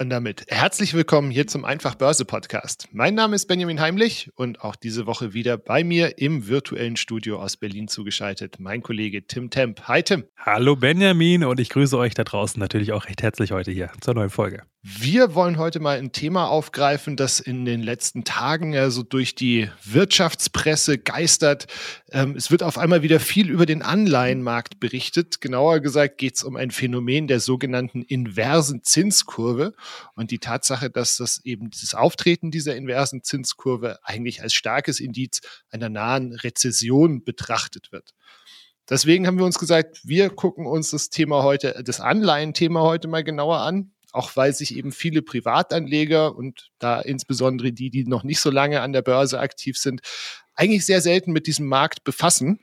Und damit herzlich willkommen hier zum Einfach Börse Podcast. Mein Name ist Benjamin Heimlich und auch diese Woche wieder bei mir im virtuellen Studio aus Berlin zugeschaltet mein Kollege Tim Temp. Hi Tim. Hallo Benjamin und ich grüße euch da draußen natürlich auch recht herzlich heute hier zur neuen Folge. Wir wollen heute mal ein Thema aufgreifen, das in den letzten Tagen also durch die Wirtschaftspresse geistert. Ähm, es wird auf einmal wieder viel über den Anleihenmarkt berichtet. Genauer gesagt geht es um ein Phänomen der sogenannten inversen Zinskurve und die Tatsache, dass das eben dieses Auftreten dieser inversen Zinskurve eigentlich als starkes Indiz einer nahen Rezession betrachtet wird. Deswegen haben wir uns gesagt, wir gucken uns das Thema heute, das Anleihenthema heute mal genauer an auch weil sich eben viele Privatanleger und da insbesondere die, die noch nicht so lange an der Börse aktiv sind, eigentlich sehr selten mit diesem Markt befassen.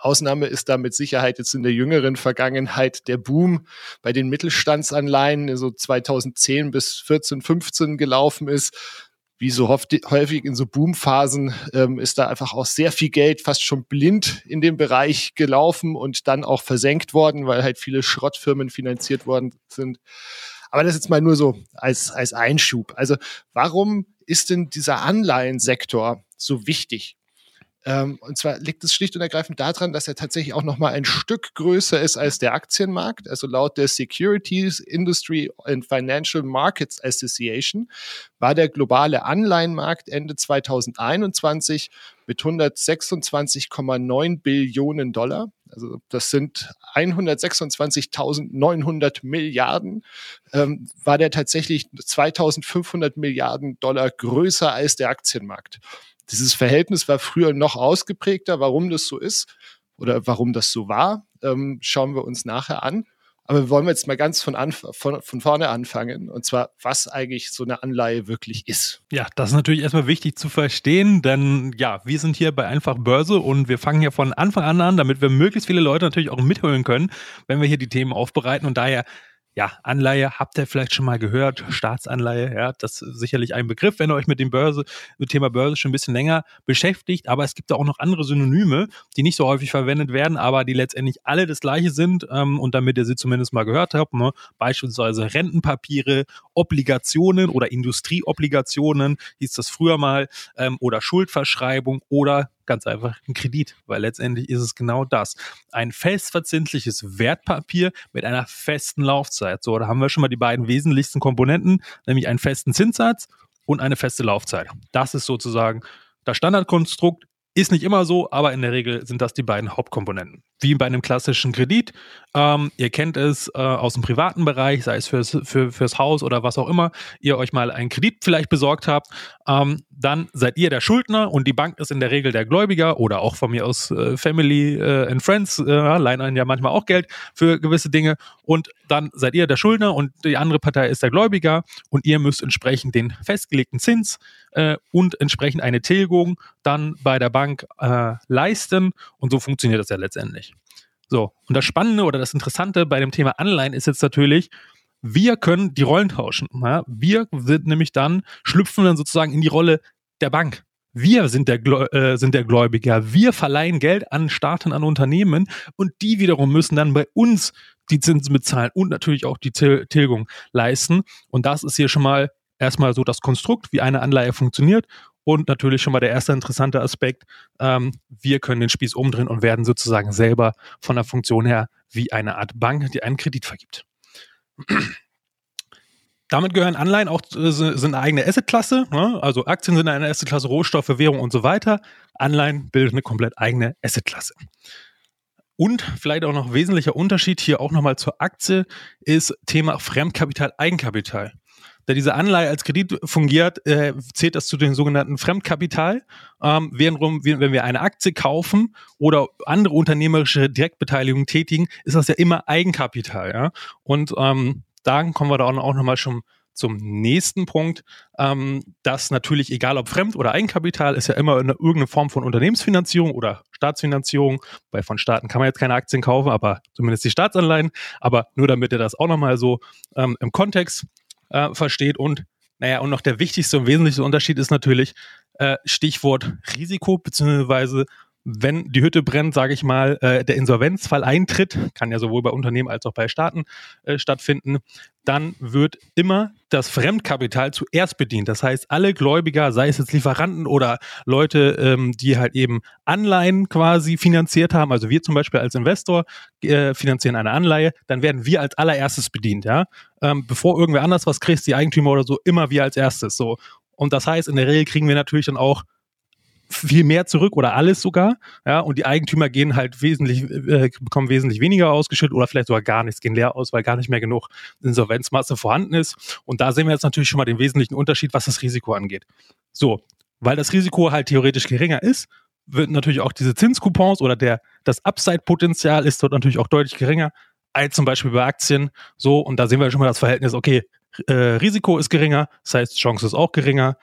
Ausnahme ist da mit Sicherheit jetzt in der jüngeren Vergangenheit der Boom bei den Mittelstandsanleihen, so 2010 bis 14, 15 gelaufen ist. Wie so häufig in so Boomphasen ähm, ist da einfach auch sehr viel Geld fast schon blind in dem Bereich gelaufen und dann auch versenkt worden, weil halt viele Schrottfirmen finanziert worden sind. Aber das jetzt mal nur so als, als Einschub. Also warum ist denn dieser Anleihensektor so wichtig? Ähm, und zwar liegt es schlicht und ergreifend daran, dass er tatsächlich auch noch mal ein Stück größer ist als der Aktienmarkt. Also laut der Securities Industry and Financial Markets Association war der globale Anleihenmarkt Ende 2021 mit 126,9 Billionen Dollar. Also das sind 126.900 Milliarden. Ähm, war der tatsächlich 2.500 Milliarden Dollar größer als der Aktienmarkt. Dieses Verhältnis war früher noch ausgeprägter. Warum das so ist oder warum das so war, ähm, schauen wir uns nachher an. Aber wir wollen jetzt mal ganz von, von, von vorne anfangen. Und zwar, was eigentlich so eine Anleihe wirklich ist. Ja, das ist natürlich erstmal wichtig zu verstehen, denn ja, wir sind hier bei Einfach Börse und wir fangen hier von Anfang an an, damit wir möglichst viele Leute natürlich auch mithören können, wenn wir hier die Themen aufbereiten. Und daher ja, Anleihe habt ihr vielleicht schon mal gehört, Staatsanleihe, ja, das ist sicherlich ein Begriff, wenn ihr euch mit dem Börse, mit Thema Börse schon ein bisschen länger beschäftigt, aber es gibt da auch noch andere Synonyme, die nicht so häufig verwendet werden, aber die letztendlich alle das gleiche sind ähm, und damit ihr sie zumindest mal gehört habt, ne, beispielsweise Rentenpapiere, Obligationen oder Industrieobligationen, hieß das früher mal, ähm, oder Schuldverschreibung oder ganz einfach ein Kredit, weil letztendlich ist es genau das. Ein festverzinsliches Wertpapier mit einer festen Laufzeit. So, da haben wir schon mal die beiden wesentlichsten Komponenten, nämlich einen festen Zinssatz und eine feste Laufzeit. Das ist sozusagen das Standardkonstrukt. Ist nicht immer so, aber in der Regel sind das die beiden Hauptkomponenten. Wie bei einem klassischen Kredit. Ähm, ihr kennt es äh, aus dem privaten Bereich, sei es fürs, für, fürs Haus oder was auch immer, ihr euch mal einen Kredit vielleicht besorgt habt. Ähm, dann seid ihr der Schuldner und die Bank ist in der Regel der Gläubiger oder auch von mir aus äh, Family äh, and Friends äh, leihen einen ja manchmal auch Geld für gewisse Dinge. Und dann seid ihr der Schuldner und die andere Partei ist der Gläubiger und ihr müsst entsprechend den festgelegten Zins äh, und entsprechend eine Tilgung dann bei der Bank äh, leisten. Und so funktioniert das ja letztendlich. So, und das Spannende oder das Interessante bei dem Thema Anleihen ist jetzt natürlich, wir können die Rollen tauschen. Ja? Wir sind nämlich dann, schlüpfen dann sozusagen in die Rolle der Bank. Wir sind der, äh, sind der Gläubiger. Wir verleihen Geld an Staaten, an Unternehmen und die wiederum müssen dann bei uns die Zinsen bezahlen und natürlich auch die Tilgung leisten. Und das ist hier schon mal erstmal so das Konstrukt, wie eine Anleihe funktioniert. Und natürlich schon mal der erste interessante Aspekt, ähm, wir können den Spieß umdrehen und werden sozusagen selber von der Funktion her wie eine Art Bank, die einen Kredit vergibt. Damit gehören Anleihen auch äh, sind eine eigene Assetklasse, ne? also Aktien sind eine Assetklasse, Rohstoffe, Währung und so weiter. Anleihen bilden eine komplett eigene Assetklasse. Und vielleicht auch noch wesentlicher Unterschied hier auch nochmal zur Aktie ist Thema Fremdkapital, Eigenkapital. Da diese Anleihe als Kredit fungiert, äh, zählt das zu den sogenannten Fremdkapital. Ähm, während, wenn wir eine Aktie kaufen oder andere unternehmerische Direktbeteiligungen tätigen, ist das ja immer Eigenkapital. Ja? Und ähm, da kommen wir da auch nochmal schon zum nächsten Punkt, ähm, dass natürlich, egal ob Fremd- oder Eigenkapital, ist ja immer eine, irgendeine Form von Unternehmensfinanzierung oder Staatsfinanzierung. Bei von Staaten kann man jetzt keine Aktien kaufen, aber zumindest die Staatsanleihen. Aber nur damit ihr das auch nochmal so ähm, im Kontext äh, versteht. Und naja, und noch der wichtigste und wesentlichste Unterschied ist natürlich äh, Stichwort Risiko beziehungsweise wenn die Hütte brennt, sage ich mal, äh, der Insolvenzfall eintritt, kann ja sowohl bei Unternehmen als auch bei Staaten äh, stattfinden, dann wird immer das Fremdkapital zuerst bedient. Das heißt, alle Gläubiger, sei es jetzt Lieferanten oder Leute, ähm, die halt eben Anleihen quasi finanziert haben, also wir zum Beispiel als Investor äh, finanzieren eine Anleihe, dann werden wir als allererstes bedient, ja. Ähm, bevor irgendwer anders was kriegt, die Eigentümer oder so, immer wir als erstes. So. Und das heißt, in der Regel kriegen wir natürlich dann auch viel mehr zurück oder alles sogar. Ja, und die Eigentümer gehen halt wesentlich, äh, bekommen wesentlich weniger ausgeschüttet oder vielleicht sogar gar nichts, gehen leer aus, weil gar nicht mehr genug Insolvenzmasse vorhanden ist. Und da sehen wir jetzt natürlich schon mal den wesentlichen Unterschied, was das Risiko angeht. So, weil das Risiko halt theoretisch geringer ist, wird natürlich auch diese Zinscoupons oder der, das Upside-Potenzial ist dort natürlich auch deutlich geringer als zum Beispiel bei Aktien. So, und da sehen wir schon mal das Verhältnis, okay, äh, Risiko ist geringer, das heißt, Chance ist auch geringer.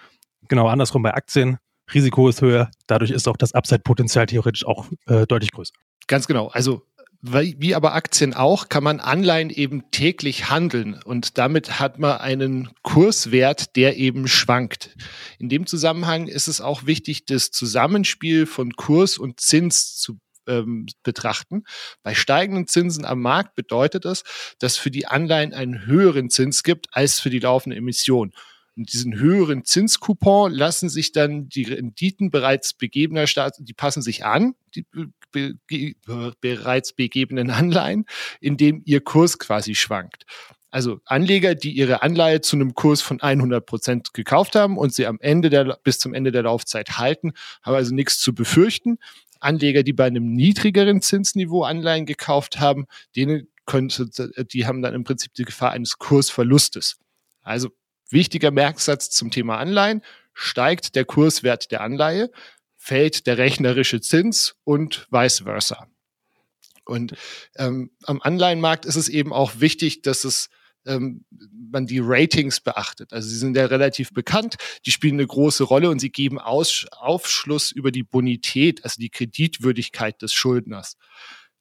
Genau andersrum bei Aktien. Risiko ist höher, dadurch ist auch das Upside-Potenzial theoretisch auch äh, deutlich größer. Ganz genau. Also wie aber Aktien auch, kann man Anleihen eben täglich handeln und damit hat man einen Kurswert, der eben schwankt. In dem Zusammenhang ist es auch wichtig, das Zusammenspiel von Kurs und Zins zu ähm, betrachten. Bei steigenden Zinsen am Markt bedeutet das, dass für die Anleihen einen höheren Zins gibt als für die laufende Emission. Und diesen höheren Zinscoupon lassen sich dann die Renditen bereits begebener Staaten, die passen sich an, die be be bereits begebenen Anleihen, indem ihr Kurs quasi schwankt. Also Anleger, die ihre Anleihe zu einem Kurs von 100 Prozent gekauft haben und sie am Ende der, bis zum Ende der Laufzeit halten, haben also nichts zu befürchten. Anleger, die bei einem niedrigeren Zinsniveau Anleihen gekauft haben, denen könnte, die haben dann im Prinzip die Gefahr eines Kursverlustes. Also Wichtiger Merksatz zum Thema Anleihen. Steigt der Kurswert der Anleihe, fällt der rechnerische Zins und vice versa. Und ähm, am Anleihenmarkt ist es eben auch wichtig, dass es ähm, man die Ratings beachtet. Also sie sind ja relativ bekannt, die spielen eine große Rolle und sie geben Aus Aufschluss über die Bonität, also die Kreditwürdigkeit des Schuldners.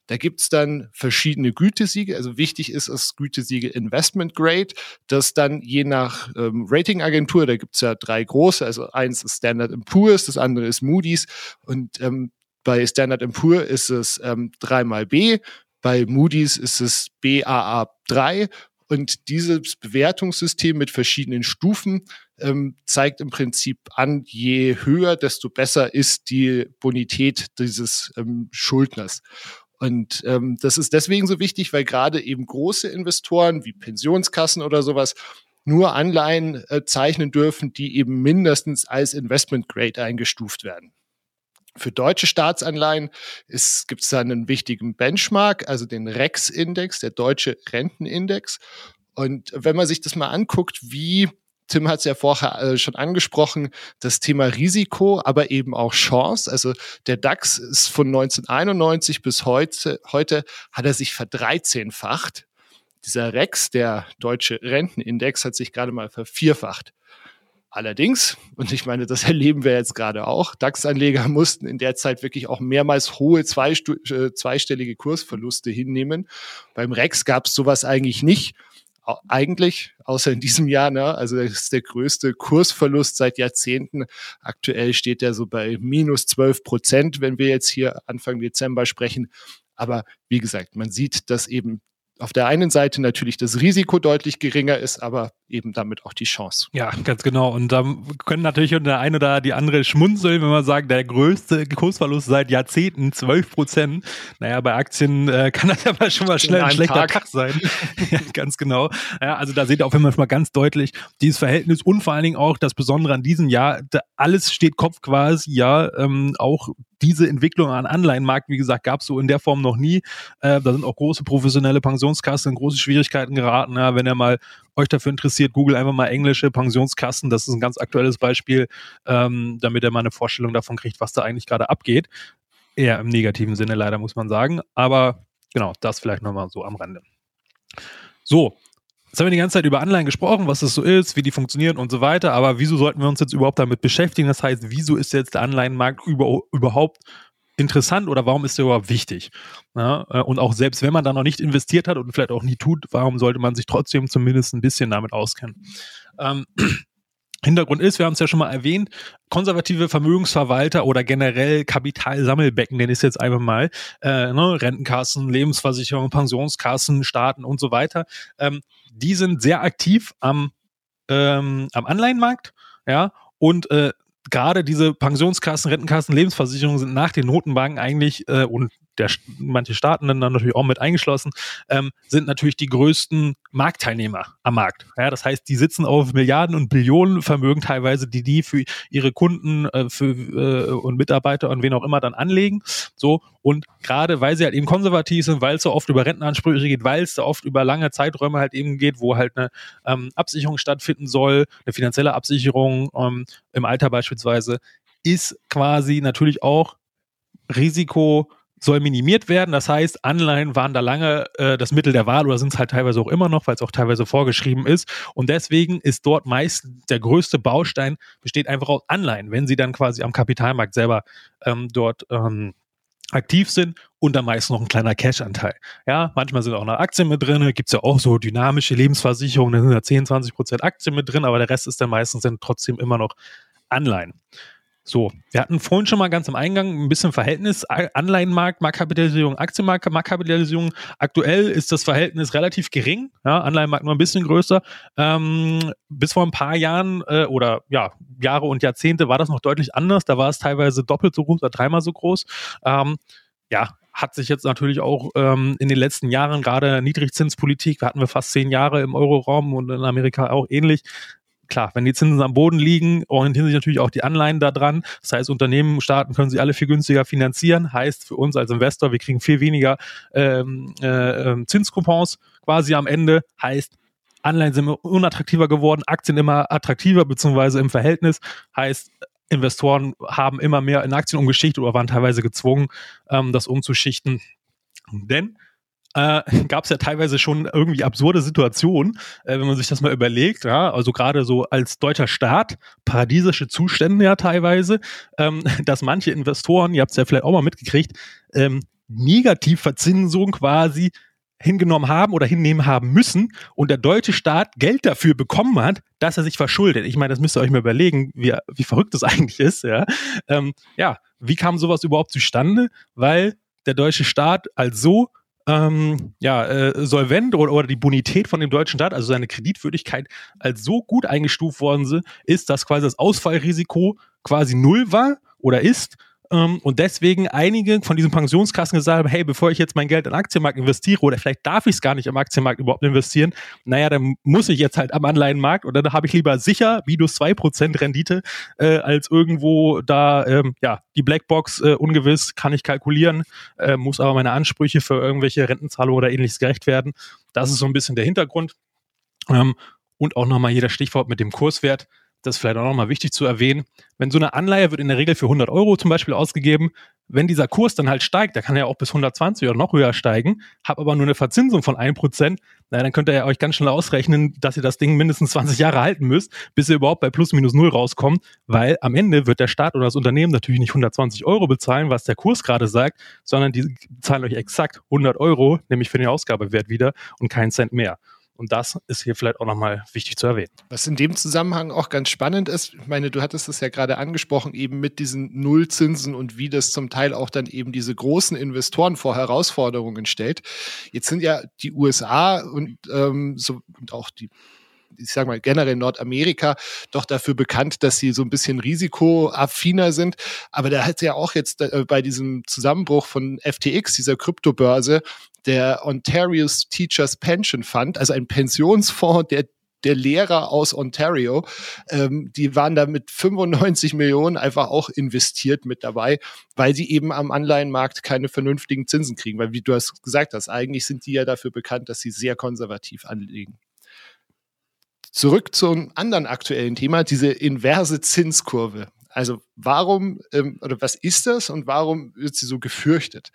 Da gibt's dann verschiedene Gütesiegel. Also wichtig ist das Gütesiegel Investment Grade, das dann je nach ähm, Ratingagentur, da gibt's ja drei große, also eins ist Standard Poor's, das andere ist Moody's und ähm, bei Standard Poor ist es ähm, 3 mal B, bei Moody's ist es BAA3 und dieses Bewertungssystem mit verschiedenen Stufen ähm, zeigt im Prinzip an, je höher, desto besser ist die Bonität dieses ähm, Schuldners. Und ähm, das ist deswegen so wichtig, weil gerade eben große Investoren wie Pensionskassen oder sowas nur Anleihen äh, zeichnen dürfen, die eben mindestens als Investment Grade eingestuft werden. Für deutsche Staatsanleihen gibt es da einen wichtigen Benchmark, also den REX-Index, der deutsche Rentenindex. Und wenn man sich das mal anguckt, wie Tim hat es ja vorher äh, schon angesprochen, das Thema Risiko, aber eben auch Chance. Also der DAX ist von 1991 bis heute, heute hat er sich verdreizehnfacht. Dieser REX, der deutsche Rentenindex, hat sich gerade mal vervierfacht. Allerdings, und ich meine, das erleben wir jetzt gerade auch, DAX-Anleger mussten in der Zeit wirklich auch mehrmals hohe äh, zweistellige Kursverluste hinnehmen. Beim REX gab es sowas eigentlich nicht eigentlich, außer in diesem Jahr, ne? also das ist der größte Kursverlust seit Jahrzehnten. Aktuell steht er so bei minus 12 Prozent, wenn wir jetzt hier Anfang Dezember sprechen. Aber wie gesagt, man sieht, dass eben auf der einen Seite natürlich das Risiko deutlich geringer ist, aber eben damit auch die Chance. Ja, ganz genau. Und da können natürlich der eine oder die andere schmunzeln, wenn man sagt, der größte Kursverlust seit Jahrzehnten, 12 Prozent. Naja, bei Aktien äh, kann das aber schon mal schnell ein schlechter Tag, Tag sein. ja, ganz genau. Ja, also da seht ihr auf jeden Fall schon mal ganz deutlich dieses Verhältnis und vor allen Dingen auch das Besondere an diesem Jahr, alles steht Kopf quasi, ja, ähm, auch diese Entwicklung an Anleihenmarkt, wie gesagt, gab es so in der Form noch nie. Äh, da sind auch große professionelle Pensionskassen in große Schwierigkeiten geraten. Ja, wenn ihr mal euch dafür interessiert, Google einfach mal englische Pensionskassen. Das ist ein ganz aktuelles Beispiel, ähm, damit ihr mal eine Vorstellung davon kriegt, was da eigentlich gerade abgeht. Eher im negativen Sinne, leider muss man sagen. Aber genau, das vielleicht nochmal so am Rande. So, Jetzt haben wir die ganze Zeit über Anleihen gesprochen, was das so ist, wie die funktionieren und so weiter. Aber wieso sollten wir uns jetzt überhaupt damit beschäftigen? Das heißt, wieso ist jetzt der Anleihenmarkt über, überhaupt interessant oder warum ist der überhaupt wichtig? Ja, äh, und auch selbst wenn man da noch nicht investiert hat und vielleicht auch nie tut, warum sollte man sich trotzdem zumindest ein bisschen damit auskennen? Ähm, Hintergrund ist, wir haben es ja schon mal erwähnt, konservative Vermögensverwalter oder generell Kapitalsammelbecken, nenne es jetzt einfach mal, äh, ne, Rentenkassen, Lebensversicherungen, Pensionskassen, Staaten und so weiter, ähm, die sind sehr aktiv am, ähm, am Anleihenmarkt, ja, und äh, gerade diese Pensionskassen, Rentenkassen, Lebensversicherungen sind nach den Notenbanken eigentlich äh, und der, manche Staaten dann natürlich auch mit eingeschlossen, ähm, sind natürlich die größten Marktteilnehmer am Markt. Ja, das heißt, die sitzen auf Milliarden und Billionen Vermögen teilweise, die die für ihre Kunden äh, für, äh, und Mitarbeiter und wen auch immer dann anlegen. So und gerade weil sie halt eben konservativ sind, weil es so oft über Rentenansprüche geht, weil es so oft über lange Zeiträume halt eben geht, wo halt eine ähm, Absicherung stattfinden soll, eine finanzielle Absicherung ähm, im Alter beispielsweise, ist quasi natürlich auch Risiko soll minimiert werden. Das heißt, Anleihen waren da lange äh, das Mittel der Wahl oder sind es halt teilweise auch immer noch, weil es auch teilweise vorgeschrieben ist. Und deswegen ist dort meist der größte Baustein besteht einfach aus Anleihen, wenn sie dann quasi am Kapitalmarkt selber ähm, dort ähm, aktiv sind und dann meist noch ein kleiner Cash-Anteil. Ja, manchmal sind auch noch Aktien mit drin, gibt es ja auch so dynamische Lebensversicherungen, da sind ja 10, 20 Prozent Aktien mit drin, aber der Rest ist dann meistens dann trotzdem immer noch Anleihen. So, wir hatten vorhin schon mal ganz am Eingang ein bisschen Verhältnis Anleihenmarkt, Marktkapitalisierung, Aktienmarkt, Marktkapitalisierung. Aktuell ist das Verhältnis relativ gering, ja, Anleihenmarkt nur ein bisschen größer. Ähm, bis vor ein paar Jahren äh, oder ja, Jahre und Jahrzehnte war das noch deutlich anders. Da war es teilweise doppelt so groß oder dreimal so groß. Ähm, ja, hat sich jetzt natürlich auch ähm, in den letzten Jahren gerade Niedrigzinspolitik, hatten wir fast zehn Jahre im Euroraum und in Amerika auch ähnlich, klar, wenn die Zinsen am Boden liegen, orientieren sich natürlich auch die Anleihen daran. Das heißt, Unternehmen, Staaten können sie alle viel günstiger finanzieren. Heißt für uns als Investor, wir kriegen viel weniger ähm, äh, ähm, Zinskupons quasi am Ende. Heißt, Anleihen sind immer unattraktiver geworden, Aktien immer attraktiver, beziehungsweise im Verhältnis. Heißt, Investoren haben immer mehr in Aktien umgeschichtet oder waren teilweise gezwungen, ähm, das umzuschichten. Denn äh, gab es ja teilweise schon irgendwie absurde Situationen, äh, wenn man sich das mal überlegt. Ja? Also gerade so als deutscher Staat, paradiesische Zustände ja teilweise, ähm, dass manche Investoren, ihr habt es ja vielleicht auch mal mitgekriegt, ähm, Negativverzinsung quasi hingenommen haben oder hinnehmen haben müssen und der deutsche Staat Geld dafür bekommen hat, dass er sich verschuldet. Ich meine, das müsst ihr euch mal überlegen, wie, wie verrückt das eigentlich ist. Ja? Ähm, ja, wie kam sowas überhaupt zustande? Weil der deutsche Staat als so ähm, ja, äh, solvent oder, oder die Bonität von dem deutschen Staat, also seine Kreditwürdigkeit, als so gut eingestuft worden ist, dass quasi das Ausfallrisiko quasi null war oder ist und deswegen einige von diesen Pensionskassen gesagt haben, hey, bevor ich jetzt mein Geld in den Aktienmarkt investiere oder vielleicht darf ich es gar nicht im Aktienmarkt überhaupt investieren, naja, dann muss ich jetzt halt am Anleihenmarkt und dann habe ich lieber sicher minus 2% Rendite, äh, als irgendwo da, ähm, ja, die Blackbox äh, ungewiss, kann ich kalkulieren, äh, muss aber meine Ansprüche für irgendwelche Rentenzahlungen oder ähnliches gerecht werden. Das ist so ein bisschen der Hintergrund. Ähm, und auch nochmal hier das Stichwort mit dem Kurswert das ist vielleicht auch nochmal wichtig zu erwähnen, wenn so eine Anleihe wird in der Regel für 100 Euro zum Beispiel ausgegeben, wenn dieser Kurs dann halt steigt, der kann ja auch bis 120 oder noch höher steigen, habe aber nur eine Verzinsung von 1%, naja, dann könnt ihr euch ganz schnell ausrechnen, dass ihr das Ding mindestens 20 Jahre halten müsst, bis ihr überhaupt bei plus minus null rauskommt, weil am Ende wird der Staat oder das Unternehmen natürlich nicht 120 Euro bezahlen, was der Kurs gerade sagt, sondern die zahlen euch exakt 100 Euro, nämlich für den Ausgabewert wieder und keinen Cent mehr. Und das ist hier vielleicht auch nochmal wichtig zu erwähnen. Was in dem Zusammenhang auch ganz spannend ist, ich meine, du hattest es ja gerade angesprochen, eben mit diesen Nullzinsen und wie das zum Teil auch dann eben diese großen Investoren vor Herausforderungen stellt. Jetzt sind ja die USA und, ähm, so, und auch die ich sage mal generell Nordamerika doch dafür bekannt, dass sie so ein bisschen risikoaffiner sind. Aber da hat ja auch jetzt äh, bei diesem Zusammenbruch von FTX, dieser Kryptobörse, der Ontario's Teachers Pension Fund, also ein Pensionsfonds, der der Lehrer aus Ontario, ähm, die waren da mit 95 Millionen einfach auch investiert mit dabei, weil sie eben am Anleihenmarkt keine vernünftigen Zinsen kriegen. Weil, wie du hast gesagt hast, eigentlich sind die ja dafür bekannt, dass sie sehr konservativ anlegen. Zurück zum anderen aktuellen Thema, diese inverse Zinskurve. Also warum ähm, oder was ist das und warum wird sie so gefürchtet?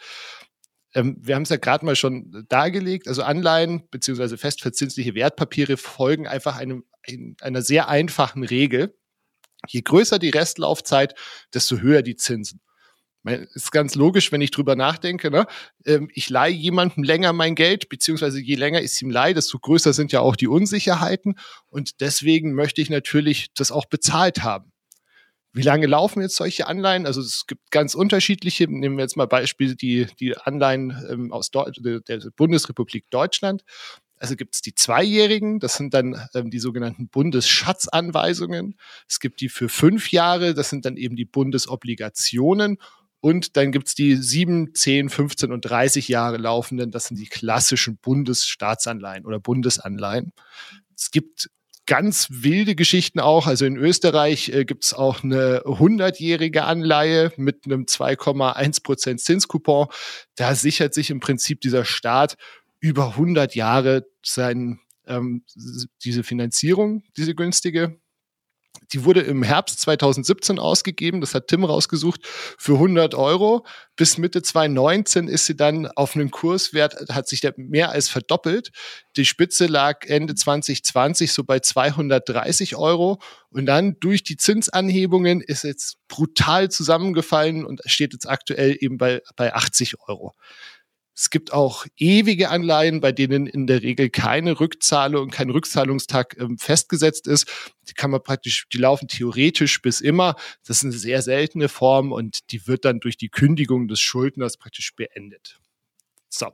Ähm, wir haben es ja gerade mal schon dargelegt. Also Anleihen beziehungsweise festverzinsliche Wertpapiere folgen einfach einem, einer sehr einfachen Regel. Je größer die Restlaufzeit, desto höher die Zinsen. Ist ganz logisch, wenn ich drüber nachdenke. Ne? Ähm, ich leihe jemandem länger mein Geld, beziehungsweise je länger ich es ihm leihe, desto größer sind ja auch die Unsicherheiten. Und deswegen möchte ich natürlich das auch bezahlt haben. Wie lange laufen jetzt solche Anleihen? Also es gibt ganz unterschiedliche. Nehmen wir jetzt mal Beispiel die, die Anleihen ähm, aus Deu der Bundesrepublik Deutschland. Also gibt es die Zweijährigen, das sind dann ähm, die sogenannten Bundesschatzanweisungen. Es gibt die für fünf Jahre, das sind dann eben die Bundesobligationen. Und dann gibt's die sieben, zehn, 15 und 30 Jahre laufenden, das sind die klassischen Bundesstaatsanleihen oder Bundesanleihen. Es gibt ganz wilde Geschichten auch. Also in Österreich äh, gibt's auch eine 100-jährige Anleihe mit einem 2,1 Prozent Zinskupon. Da sichert sich im Prinzip dieser Staat über 100 Jahre sein, ähm, diese Finanzierung, diese günstige. Die wurde im Herbst 2017 ausgegeben, das hat Tim rausgesucht, für 100 Euro. Bis Mitte 2019 ist sie dann auf einem Kurswert, hat sich der mehr als verdoppelt. Die Spitze lag Ende 2020 so bei 230 Euro. Und dann durch die Zinsanhebungen ist jetzt brutal zusammengefallen und steht jetzt aktuell eben bei, bei 80 Euro. Es gibt auch ewige Anleihen, bei denen in der Regel keine Rückzahlung, kein Rückzahlungstag ähm, festgesetzt ist. Die kann man praktisch, die laufen theoretisch bis immer. Das ist eine sehr seltene Form und die wird dann durch die Kündigung des Schuldners praktisch beendet. So.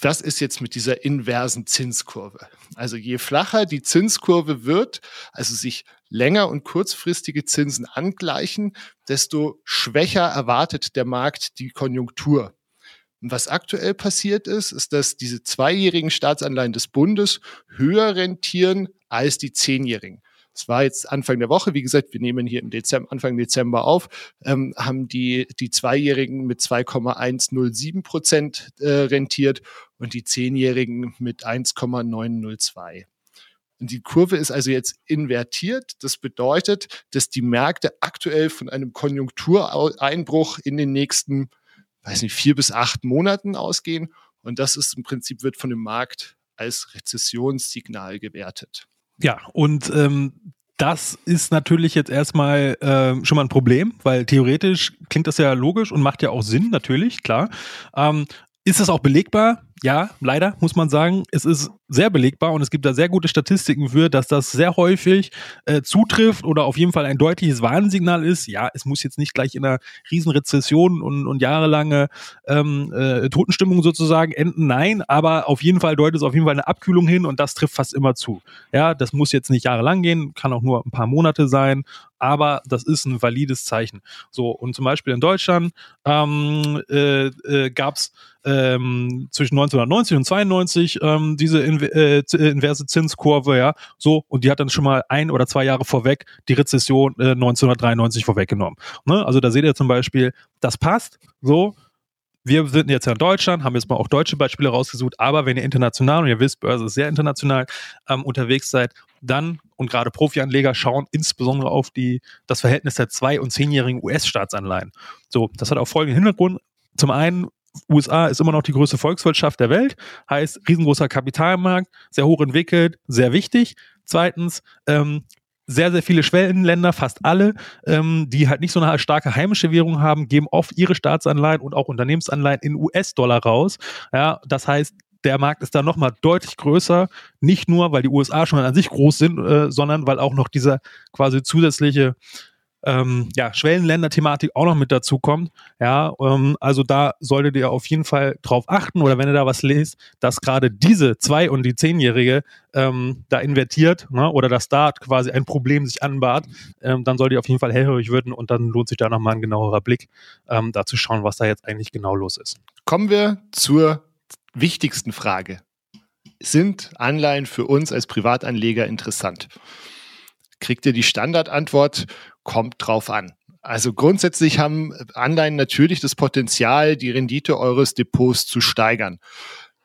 Das ist jetzt mit dieser inversen Zinskurve. Also je flacher die Zinskurve wird, also sich länger und kurzfristige Zinsen angleichen, desto schwächer erwartet der Markt die Konjunktur. Was aktuell passiert ist, ist, dass diese zweijährigen Staatsanleihen des Bundes höher rentieren als die zehnjährigen. Das war jetzt Anfang der Woche. Wie gesagt, wir nehmen hier im Dezember, Anfang Dezember auf, ähm, haben die, die Zweijährigen mit 2,107 Prozent äh, rentiert und die Zehnjährigen mit 1,902. Und die Kurve ist also jetzt invertiert. Das bedeutet, dass die Märkte aktuell von einem Konjunktureinbruch in den nächsten weiß nicht, vier bis acht Monaten ausgehen. Und das ist im Prinzip, wird von dem Markt als Rezessionssignal gewertet. Ja, und ähm, das ist natürlich jetzt erstmal äh, schon mal ein Problem, weil theoretisch klingt das ja logisch und macht ja auch Sinn, natürlich, klar. Ähm, ist das auch belegbar? Ja, leider muss man sagen, es ist sehr belegbar und es gibt da sehr gute Statistiken für, dass das sehr häufig äh, zutrifft oder auf jeden Fall ein deutliches Warnsignal ist. Ja, es muss jetzt nicht gleich in einer Riesenrezession und, und jahrelange ähm, äh, Totenstimmung sozusagen enden. Nein, aber auf jeden Fall deutet es auf jeden Fall eine Abkühlung hin und das trifft fast immer zu. Ja, das muss jetzt nicht jahrelang gehen, kann auch nur ein paar Monate sein, aber das ist ein valides Zeichen. So, und zum Beispiel in Deutschland ähm, äh, äh, gab es ähm, zwischen 1990 und 92 ähm, diese in, äh, äh, inverse Zinskurve, ja, so, und die hat dann schon mal ein oder zwei Jahre vorweg die Rezession äh, 1993 vorweggenommen. Ne? Also da seht ihr zum Beispiel, das passt, so, wir sind jetzt ja in Deutschland, haben jetzt mal auch deutsche Beispiele rausgesucht, aber wenn ihr international, und ihr wisst, Börse ist sehr international, ähm, unterwegs seid, dann und gerade Profianleger schauen insbesondere auf die, das Verhältnis der zwei- und zehnjährigen US-Staatsanleihen. So, das hat auch folgenden Hintergrund. Zum einen USA ist immer noch die größte Volkswirtschaft der Welt, heißt riesengroßer Kapitalmarkt, sehr hoch entwickelt, sehr wichtig. Zweitens, ähm, sehr, sehr viele Schwellenländer, fast alle, ähm, die halt nicht so eine starke heimische Währung haben, geben oft ihre Staatsanleihen und auch Unternehmensanleihen in US-Dollar raus. Ja, das heißt, der Markt ist da nochmal deutlich größer, nicht nur, weil die USA schon an sich groß sind, äh, sondern weil auch noch dieser quasi zusätzliche ähm, ja, Schwellenländer-Thematik auch noch mit dazu kommt. Ja, ähm, also da solltet ihr auf jeden Fall drauf achten oder wenn ihr da was lest, dass gerade diese zwei- und die zehnjährige ähm, da invertiert ne, oder dass da quasi ein Problem sich anbahnt, ähm, dann solltet ihr auf jeden Fall hellhörig werden und dann lohnt sich da nochmal ein genauerer Blick, ähm, da zu schauen, was da jetzt eigentlich genau los ist. Kommen wir zur wichtigsten Frage. Sind Anleihen für uns als Privatanleger interessant? Kriegt ihr die Standardantwort, kommt drauf an. Also grundsätzlich haben Anleihen natürlich das Potenzial, die Rendite eures Depots zu steigern.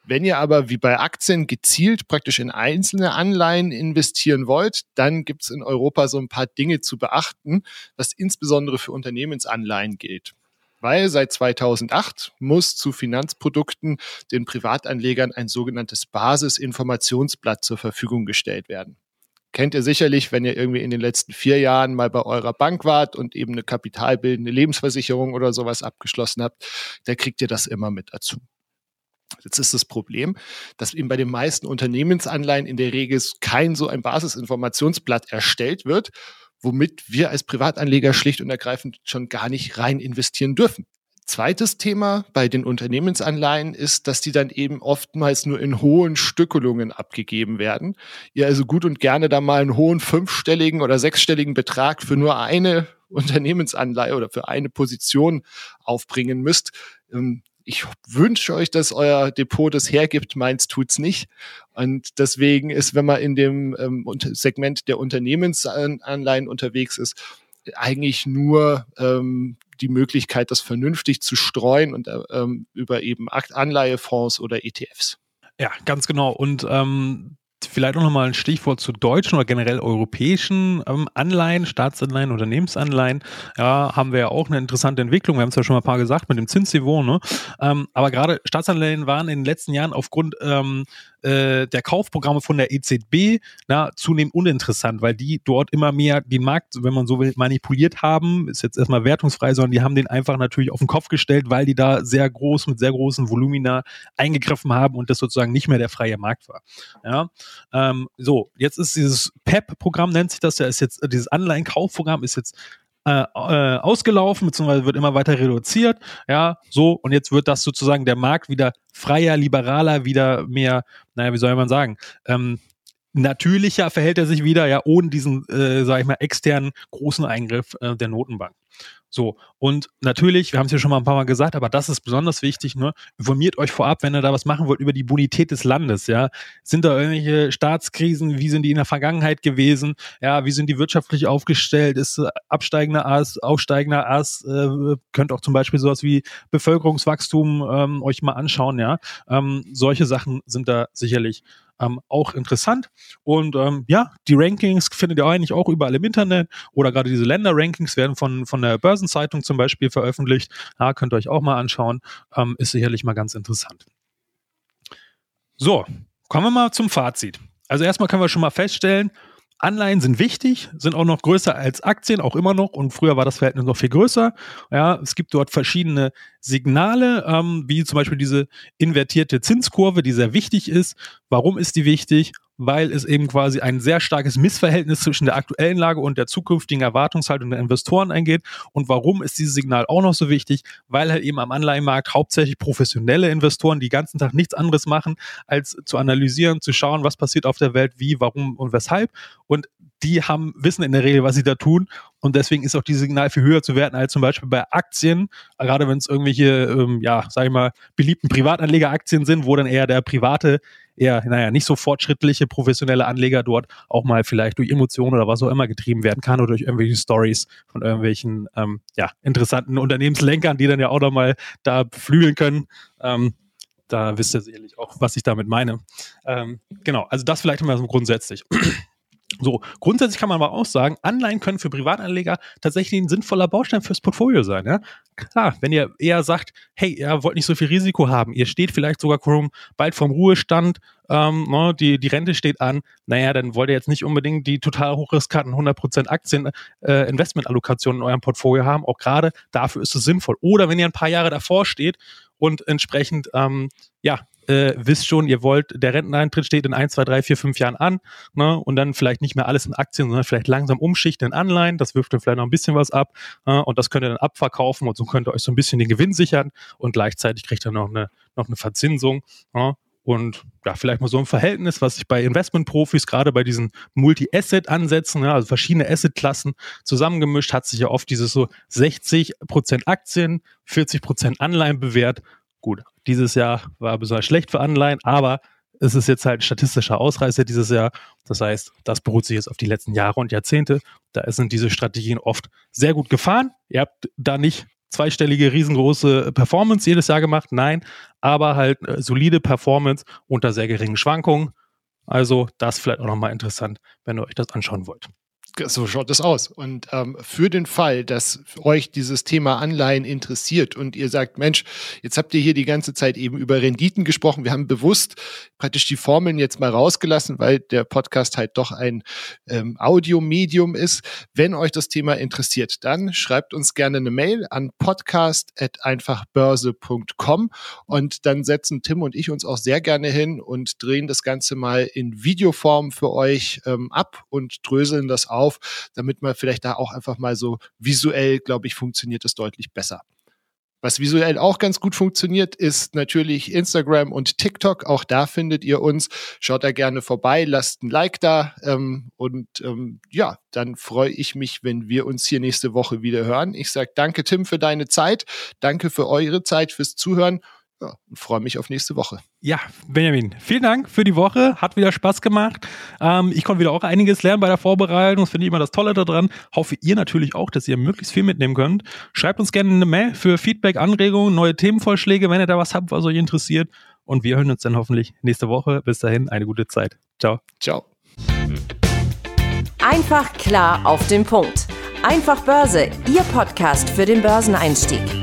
Wenn ihr aber wie bei Aktien gezielt praktisch in einzelne Anleihen investieren wollt, dann gibt es in Europa so ein paar Dinge zu beachten, was insbesondere für Unternehmensanleihen gilt. Weil seit 2008 muss zu Finanzprodukten den Privatanlegern ein sogenanntes Basisinformationsblatt zur Verfügung gestellt werden. Kennt ihr sicherlich, wenn ihr irgendwie in den letzten vier Jahren mal bei eurer Bank wart und eben eine kapitalbildende Lebensversicherung oder sowas abgeschlossen habt, da kriegt ihr das immer mit dazu. Jetzt ist das Problem, dass eben bei den meisten Unternehmensanleihen in der Regel kein so ein Basisinformationsblatt erstellt wird, womit wir als Privatanleger schlicht und ergreifend schon gar nicht rein investieren dürfen. Zweites Thema bei den Unternehmensanleihen ist, dass die dann eben oftmals nur in hohen Stückelungen abgegeben werden. Ihr also gut und gerne da mal einen hohen fünfstelligen oder sechsstelligen Betrag für nur eine Unternehmensanleihe oder für eine Position aufbringen müsst. Ähm, ich wünsche euch, dass euer Depot das hergibt, meins tut's nicht. Und deswegen ist, wenn man in dem ähm, Segment der Unternehmensanleihen unterwegs ist, eigentlich nur ähm, die Möglichkeit, das vernünftig zu streuen und äh, ähm, über eben Anleihefonds oder ETFs. Ja, ganz genau. Und ähm, Vielleicht auch nochmal ein Stichwort zu deutschen oder generell europäischen ähm, Anleihen, Staatsanleihen, Unternehmensanleihen. Ja, haben wir ja auch eine interessante Entwicklung. Wir haben es ja schon mal ein paar gesagt mit dem Zinsniveau. Ne? Ähm, aber gerade Staatsanleihen waren in den letzten Jahren aufgrund ähm, äh, der Kaufprogramme von der EZB na, zunehmend uninteressant, weil die dort immer mehr den Markt, wenn man so will, manipuliert haben. Ist jetzt erstmal wertungsfrei, sondern die haben den einfach natürlich auf den Kopf gestellt, weil die da sehr groß mit sehr großen Volumina eingegriffen haben und das sozusagen nicht mehr der freie Markt war. Ja, ähm, so, jetzt ist dieses PEP-Programm, nennt sich das, ja, ist jetzt, dieses Anleihenkaufprogramm ist jetzt äh, äh, ausgelaufen, beziehungsweise wird immer weiter reduziert. Ja, so, und jetzt wird das sozusagen der Markt wieder freier, liberaler, wieder mehr, naja, wie soll man sagen, ähm, natürlicher verhält er sich wieder, ja, ohne diesen, äh, sag ich mal, externen großen Eingriff äh, der Notenbank. So, und natürlich, wir haben es ja schon mal ein paar Mal gesagt, aber das ist besonders wichtig, ne? Informiert euch vorab, wenn ihr da was machen wollt, über die Bonität des Landes, ja. Sind da irgendwelche Staatskrisen, wie sind die in der Vergangenheit gewesen? Ja, wie sind die wirtschaftlich aufgestellt? Ist äh, absteigender Ast, aufsteigender Ast, äh, könnt auch zum Beispiel sowas wie Bevölkerungswachstum ähm, euch mal anschauen, ja. Ähm, solche Sachen sind da sicherlich ähm, auch interessant. Und ähm, ja, die Rankings findet ihr eigentlich auch überall im Internet oder gerade diese Länder-Rankings werden von, von der Börsenzeitung zum Beispiel veröffentlicht. Ja, könnt ihr euch auch mal anschauen. Ähm, ist sicherlich mal ganz interessant. So, kommen wir mal zum Fazit. Also erstmal können wir schon mal feststellen, Anleihen sind wichtig, sind auch noch größer als Aktien, auch immer noch. Und früher war das Verhältnis noch viel größer. Ja, es gibt dort verschiedene Signale, ähm, wie zum Beispiel diese invertierte Zinskurve, die sehr wichtig ist. Warum ist die wichtig? Weil es eben quasi ein sehr starkes Missverhältnis zwischen der aktuellen Lage und der zukünftigen Erwartungshaltung der Investoren eingeht. Und warum ist dieses Signal auch noch so wichtig? Weil halt eben am Anleihenmarkt hauptsächlich professionelle Investoren die ganzen Tag nichts anderes machen, als zu analysieren, zu schauen, was passiert auf der Welt, wie, warum und weshalb. Und die haben, wissen in der Regel, was sie da tun. Und deswegen ist auch dieses Signal viel höher zu werten als zum Beispiel bei Aktien, gerade wenn es irgendwelche, ähm, ja, sag ich mal, beliebten Privatanlegeraktien sind, wo dann eher der private, eher, naja, nicht so fortschrittliche professionelle Anleger dort auch mal vielleicht durch Emotionen oder was auch immer getrieben werden kann oder durch irgendwelche Stories von irgendwelchen, ähm, ja, interessanten Unternehmenslenkern, die dann ja auch nochmal da beflügeln können. Ähm, da wisst ihr sicherlich auch, was ich damit meine. Ähm, genau, also das vielleicht mal so grundsätzlich. So, grundsätzlich kann man aber auch sagen, Anleihen können für Privatanleger tatsächlich ein sinnvoller Baustein fürs Portfolio sein. Ja? Klar, wenn ihr eher sagt, hey, ihr wollt nicht so viel Risiko haben, ihr steht vielleicht sogar bald vom Ruhestand, ähm, ne, die, die Rente steht an, naja, dann wollt ihr jetzt nicht unbedingt die total hochriskanten 100% Aktien äh, Investmentallokationen in eurem Portfolio haben. Auch gerade dafür ist es sinnvoll. Oder wenn ihr ein paar Jahre davor steht und entsprechend ähm, ja, äh, wisst schon, ihr wollt, der Renteneintritt steht in ein, zwei, drei, vier, fünf Jahren an, ne, und dann vielleicht nicht mehr alles in Aktien, sondern vielleicht langsam umschichten in Anleihen, das wirft dann vielleicht noch ein bisschen was ab, äh, und das könnt ihr dann abverkaufen und so könnt ihr euch so ein bisschen den Gewinn sichern. Und gleichzeitig kriegt ihr noch eine, noch eine Verzinsung, äh, und ja, vielleicht mal so ein Verhältnis, was sich bei Investmentprofis, gerade bei diesen Multi-Asset-Ansätzen, ja, also verschiedene Asset-Klassen zusammengemischt, hat sich ja oft dieses so 60% Aktien, 40% Anleihen bewährt. Gut, dieses Jahr war besonders schlecht für Anleihen, aber es ist jetzt halt ein statistischer Ausreißer dieses Jahr. Das heißt, das beruht sich jetzt auf die letzten Jahre und Jahrzehnte. Da sind diese Strategien oft sehr gut gefahren. Ihr habt da nicht zweistellige, riesengroße Performance jedes Jahr gemacht, nein, aber halt äh, solide Performance unter sehr geringen Schwankungen. Also das vielleicht auch nochmal interessant, wenn ihr euch das anschauen wollt. So schaut es aus. Und ähm, für den Fall, dass euch dieses Thema Anleihen interessiert und ihr sagt, Mensch, jetzt habt ihr hier die ganze Zeit eben über Renditen gesprochen. Wir haben bewusst praktisch die Formeln jetzt mal rausgelassen, weil der Podcast halt doch ein ähm, Audiomedium ist. Wenn euch das Thema interessiert, dann schreibt uns gerne eine Mail an podcast.einfachbörse.com und dann setzen Tim und ich uns auch sehr gerne hin und drehen das Ganze mal in Videoform für euch ähm, ab und dröseln das auf auf, damit man vielleicht da auch einfach mal so visuell, glaube ich, funktioniert es deutlich besser. Was visuell auch ganz gut funktioniert, ist natürlich Instagram und TikTok. Auch da findet ihr uns. Schaut da gerne vorbei, lasst ein Like da. Ähm, und ähm, ja, dann freue ich mich, wenn wir uns hier nächste Woche wieder hören. Ich sage danke, Tim, für deine Zeit. Danke für eure Zeit, fürs Zuhören ja, freue mich auf nächste Woche. Ja, Benjamin, vielen Dank für die Woche. Hat wieder Spaß gemacht. Ähm, ich konnte wieder auch einiges lernen bei der Vorbereitung. Das finde ich immer das Tolle daran. Hoffe ihr natürlich auch, dass ihr möglichst viel mitnehmen könnt. Schreibt uns gerne eine Mail für Feedback, Anregungen, neue Themenvorschläge, wenn ihr da was habt, was euch interessiert. Und wir hören uns dann hoffentlich nächste Woche. Bis dahin, eine gute Zeit. Ciao. Ciao. Einfach klar auf den Punkt. Einfach Börse, Ihr Podcast für den Börseneinstieg.